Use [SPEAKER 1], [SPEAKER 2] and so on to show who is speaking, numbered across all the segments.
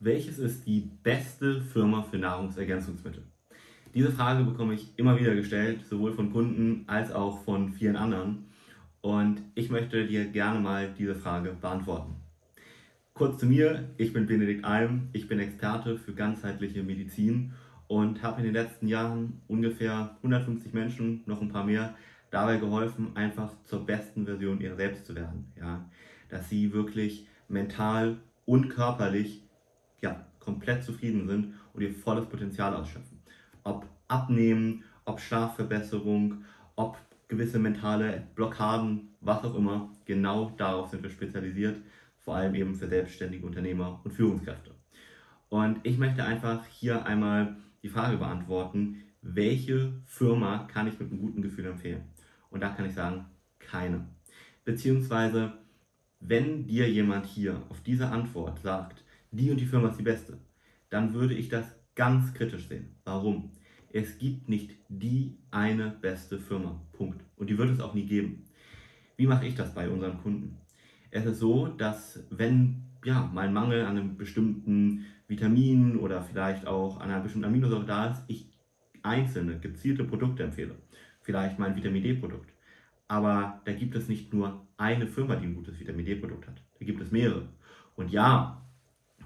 [SPEAKER 1] welches ist die beste Firma für Nahrungsergänzungsmittel? Diese Frage bekomme ich immer wieder gestellt, sowohl von Kunden als auch von vielen anderen. Und ich möchte dir gerne mal diese Frage beantworten. Kurz zu mir, ich bin Benedikt Alm, ich bin Experte für ganzheitliche Medizin und habe in den letzten Jahren ungefähr 150 Menschen, noch ein paar mehr, dabei geholfen, einfach zur besten Version ihrer selbst zu werden. Ja? Dass sie wirklich mental und körperlich ja, komplett zufrieden sind und ihr volles Potenzial ausschöpfen. Ob Abnehmen, ob Schlafverbesserung, ob gewisse mentale Blockaden, was auch immer, genau darauf sind wir spezialisiert, vor allem eben für selbstständige Unternehmer und Führungskräfte. Und ich möchte einfach hier einmal die Frage beantworten, welche Firma kann ich mit einem guten Gefühl empfehlen? Und da kann ich sagen, keine. Beziehungsweise, wenn dir jemand hier auf diese Antwort sagt, die und die Firma ist die beste, dann würde ich das ganz kritisch sehen. Warum? Es gibt nicht die eine beste Firma. Punkt. Und die wird es auch nie geben. Wie mache ich das bei unseren Kunden? Es ist so, dass wenn ja, mein Mangel an einem bestimmten Vitamin oder vielleicht auch an einer bestimmten Aminosäure da ist, ich einzelne gezielte Produkte empfehle. Vielleicht mein Vitamin D-Produkt. Aber da gibt es nicht nur eine Firma, die ein gutes Vitamin D-Produkt hat. Da gibt es mehrere. Und ja,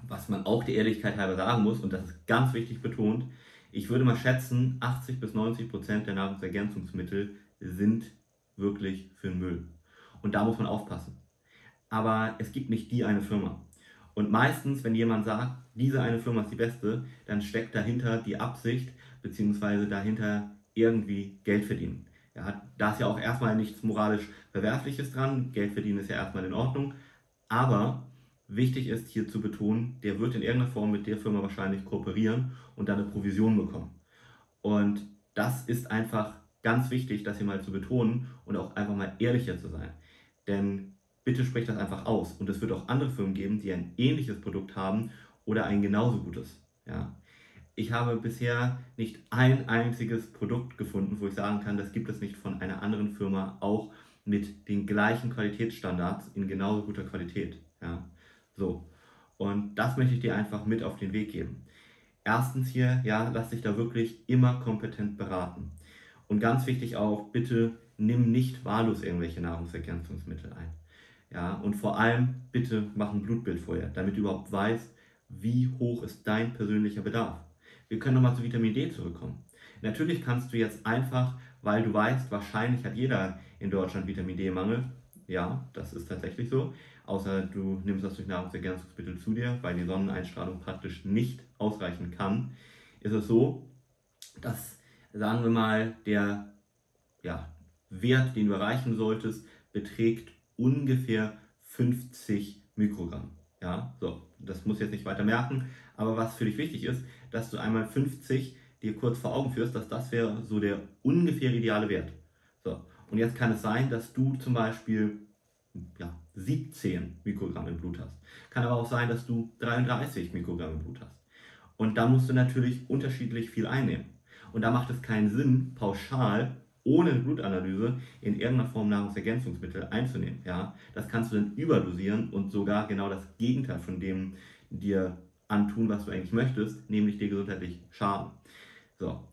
[SPEAKER 1] was man auch der Ehrlichkeit halber sagen muss, und das ist ganz wichtig betont, ich würde mal schätzen, 80 bis 90 Prozent der Nahrungsergänzungsmittel sind wirklich für den Müll. Und da muss man aufpassen. Aber es gibt nicht die eine Firma. Und meistens, wenn jemand sagt, diese eine Firma ist die beste, dann steckt dahinter die Absicht, beziehungsweise dahinter irgendwie Geld verdienen. Ja, da ist ja auch erstmal nichts moralisch Verwerfliches dran. Geld verdienen ist ja erstmal in Ordnung. Aber Wichtig ist hier zu betonen, der wird in irgendeiner Form mit der Firma wahrscheinlich kooperieren und dann eine Provision bekommen. Und das ist einfach ganz wichtig, das hier mal zu betonen und auch einfach mal ehrlicher zu sein. Denn bitte sprecht das einfach aus. Und es wird auch andere Firmen geben, die ein ähnliches Produkt haben oder ein genauso gutes. Ja. Ich habe bisher nicht ein einziges Produkt gefunden, wo ich sagen kann, das gibt es nicht von einer anderen Firma auch mit den gleichen Qualitätsstandards in genauso guter Qualität. Ja. So. Und das möchte ich dir einfach mit auf den Weg geben. Erstens hier, ja, lass dich da wirklich immer kompetent beraten. Und ganz wichtig auch, bitte nimm nicht wahllos irgendwelche Nahrungsergänzungsmittel ein. Ja, und vor allem bitte mach ein Blutbild vorher, damit du überhaupt weißt, wie hoch ist dein persönlicher Bedarf. Wir können nochmal zu Vitamin D zurückkommen. Natürlich kannst du jetzt einfach, weil du weißt, wahrscheinlich hat jeder in Deutschland Vitamin D-Mangel. Ja, das ist tatsächlich so außer du nimmst das durch Nahrungsergänzungsmittel zu dir, weil die Sonneneinstrahlung praktisch nicht ausreichen kann, ist es so, dass, sagen wir mal, der ja, Wert, den du erreichen solltest, beträgt ungefähr 50 Mikrogramm. Ja, so, das muss jetzt nicht weiter merken, aber was für dich wichtig ist, dass du einmal 50 dir kurz vor Augen führst, dass das wäre so der ungefähr ideale Wert. So, und jetzt kann es sein, dass du zum Beispiel ja, 17 Mikrogramm im Blut hast. Kann aber auch sein, dass du 33 Mikrogramm im Blut hast. Und da musst du natürlich unterschiedlich viel einnehmen. Und da macht es keinen Sinn, pauschal ohne Blutanalyse in irgendeiner Form Nahrungsergänzungsmittel einzunehmen. Ja? Das kannst du dann überdosieren und sogar genau das Gegenteil von dem dir antun, was du eigentlich möchtest, nämlich dir gesundheitlich schaden. So,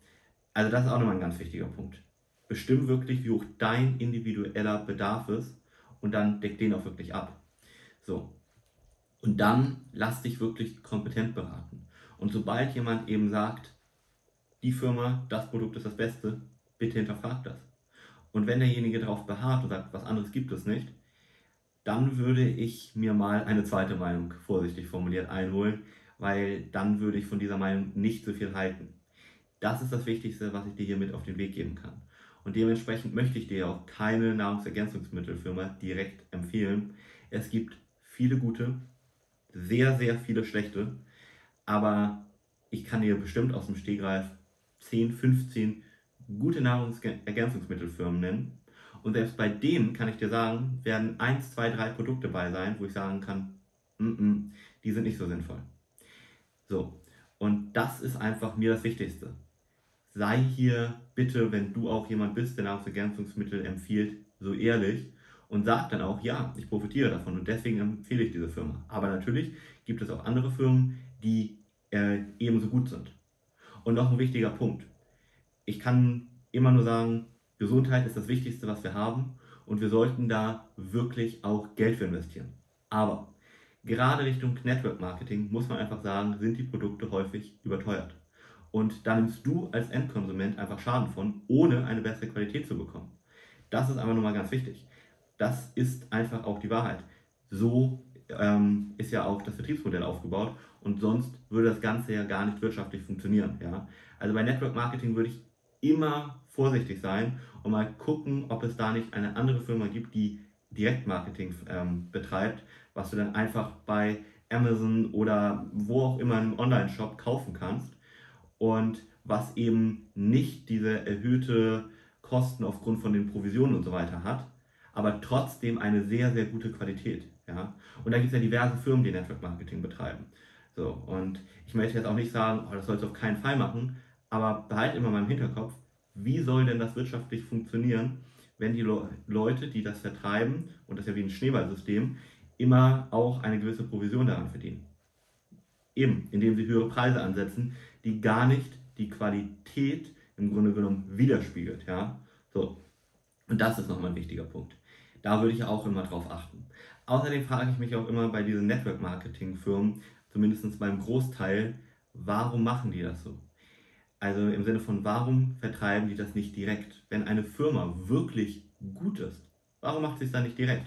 [SPEAKER 1] also das ist auch nochmal ein ganz wichtiger Punkt. Bestimm wirklich, wie hoch dein individueller Bedarf ist und dann deck den auch wirklich ab. So. Und dann lass dich wirklich kompetent beraten. Und sobald jemand eben sagt, die Firma, das Produkt ist das Beste, bitte hinterfrag das. Und wenn derjenige darauf beharrt und sagt, was anderes gibt es nicht, dann würde ich mir mal eine zweite Meinung, vorsichtig formuliert, einholen, weil dann würde ich von dieser Meinung nicht so viel halten. Das ist das Wichtigste, was ich dir hier mit auf den Weg geben kann. Und dementsprechend möchte ich dir auch keine Nahrungsergänzungsmittelfirma direkt empfehlen. Es gibt viele gute, sehr, sehr viele schlechte, aber ich kann dir bestimmt aus dem Stegreif 10, 15 gute Nahrungsergänzungsmittelfirmen nennen. Und selbst bei denen kann ich dir sagen, werden 1, 2, 3 Produkte bei sein, wo ich sagen kann, mm -mm, die sind nicht so sinnvoll. So, und das ist einfach mir das Wichtigste sei hier bitte, wenn du auch jemand bist, der Nahrungsergänzungsmittel empfiehlt, so ehrlich und sag dann auch, ja, ich profitiere davon und deswegen empfehle ich diese Firma. Aber natürlich gibt es auch andere Firmen, die äh, ebenso gut sind. Und noch ein wichtiger Punkt. Ich kann immer nur sagen, Gesundheit ist das Wichtigste, was wir haben und wir sollten da wirklich auch Geld für investieren. Aber gerade Richtung Network Marketing muss man einfach sagen, sind die Produkte häufig überteuert. Und da nimmst du als Endkonsument einfach Schaden von, ohne eine bessere Qualität zu bekommen. Das ist einfach nur mal ganz wichtig. Das ist einfach auch die Wahrheit. So ähm, ist ja auch das Vertriebsmodell aufgebaut und sonst würde das Ganze ja gar nicht wirtschaftlich funktionieren. Ja? Also bei Network Marketing würde ich immer vorsichtig sein und mal gucken, ob es da nicht eine andere Firma gibt, die Direktmarketing ähm, betreibt, was du dann einfach bei Amazon oder wo auch immer im Online-Shop kaufen kannst und was eben nicht diese erhöhte Kosten aufgrund von den Provisionen und so weiter hat, aber trotzdem eine sehr, sehr gute Qualität. Ja? Und da gibt es ja diverse Firmen, die Network Marketing betreiben. So, und ich möchte jetzt auch nicht sagen, oh, das sollst du auf keinen Fall machen, aber behalt immer mal im Hinterkopf, wie soll denn das wirtschaftlich funktionieren, wenn die Le Leute, die das vertreiben, und das ist ja wie ein Schneeballsystem, immer auch eine gewisse Provision daran verdienen. Eben, indem sie höhere Preise ansetzen, die gar nicht die Qualität im Grunde genommen widerspiegelt. Ja? So. Und das ist nochmal ein wichtiger Punkt. Da würde ich auch immer drauf achten. Außerdem frage ich mich auch immer bei diesen Network-Marketing-Firmen, zumindest beim Großteil, warum machen die das so? Also im Sinne von, warum vertreiben die das nicht direkt? Wenn eine Firma wirklich gut ist, warum macht sie es dann nicht direkt?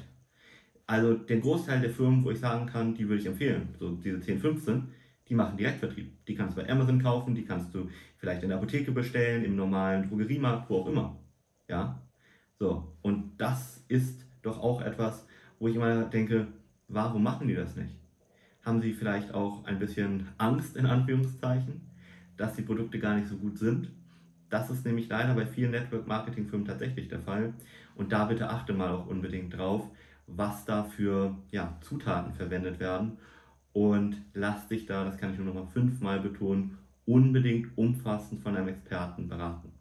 [SPEAKER 1] Also den Großteil der Firmen, wo ich sagen kann, die würde ich empfehlen, so diese 10, 15, die machen Direktvertrieb. Die kannst du bei Amazon kaufen, die kannst du vielleicht in der Apotheke bestellen, im normalen Drogeriemarkt, wo auch immer. Ja? So, und das ist doch auch etwas, wo ich immer denke, warum machen die das nicht? Haben sie vielleicht auch ein bisschen Angst in Anführungszeichen, dass die Produkte gar nicht so gut sind? Das ist nämlich leider bei vielen Network-Marketing-Firmen tatsächlich der Fall. Und da bitte achte mal auch unbedingt drauf, was da für ja, Zutaten verwendet werden. Und lass dich da, das kann ich nur noch mal fünfmal betonen, unbedingt umfassend von einem Experten beraten.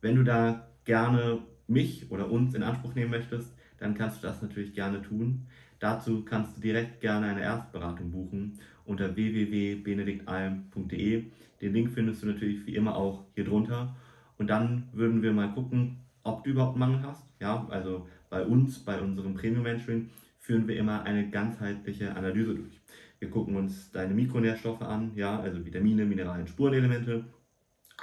[SPEAKER 1] Wenn du da gerne mich oder uns in Anspruch nehmen möchtest, dann kannst du das natürlich gerne tun. Dazu kannst du direkt gerne eine Erstberatung buchen unter www.benediktalm.de. Den Link findest du natürlich wie immer auch hier drunter. Und dann würden wir mal gucken, ob du überhaupt Mangel hast. Ja, also bei uns, bei unserem Premium Mentoring, führen wir immer eine ganzheitliche Analyse durch. Wir gucken uns deine Mikronährstoffe an, ja, also Vitamine, Mineralien, Spurenelemente,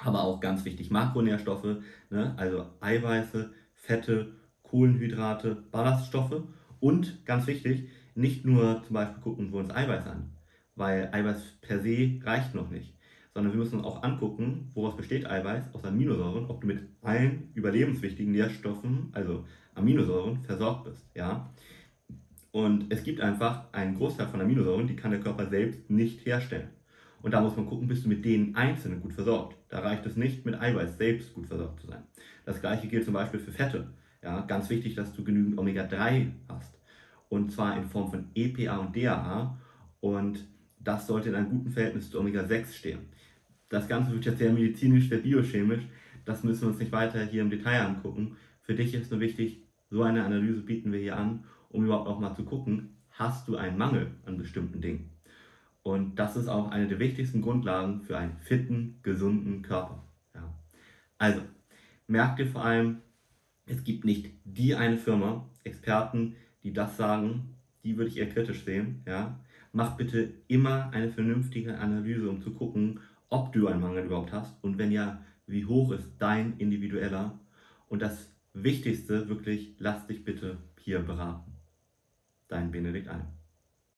[SPEAKER 1] aber auch ganz wichtig Makronährstoffe, ne, also Eiweiße, Fette, Kohlenhydrate, Ballaststoffe und ganz wichtig, nicht nur zum Beispiel gucken wir uns Eiweiß an, weil Eiweiß per se reicht noch nicht, sondern wir müssen uns auch angucken, woraus besteht Eiweiß, aus Aminosäuren, ob du mit allen überlebenswichtigen Nährstoffen, also Aminosäuren, versorgt bist. Ja? Und es gibt einfach einen Großteil von Aminosäuren, die kann der Körper selbst nicht herstellen. Und da muss man gucken, bist du mit denen einzelnen gut versorgt. Da reicht es nicht, mit Eiweiß selbst gut versorgt zu sein. Das gleiche gilt zum Beispiel für Fette. Ja, ganz wichtig, dass du genügend Omega-3 hast. Und zwar in Form von EPA und DHA. Und das sollte in einem guten Verhältnis zu Omega-6 stehen. Das Ganze wird jetzt sehr medizinisch, sehr biochemisch. Das müssen wir uns nicht weiter hier im Detail angucken. Für dich ist nur wichtig, so eine Analyse bieten wir hier an, um überhaupt auch mal zu gucken, hast du einen Mangel an bestimmten Dingen. Und das ist auch eine der wichtigsten Grundlagen für einen fitten, gesunden Körper. Ja. Also, merk dir vor allem, es gibt nicht die eine Firma, Experten, die das sagen, die würde ich eher kritisch sehen. Ja? Mach bitte immer eine vernünftige Analyse, um zu gucken, ob du einen Mangel überhaupt hast und wenn ja, wie hoch ist dein individueller. Und das Wichtigste, wirklich, lass dich bitte hier beraten. Dein Benedikt Alm.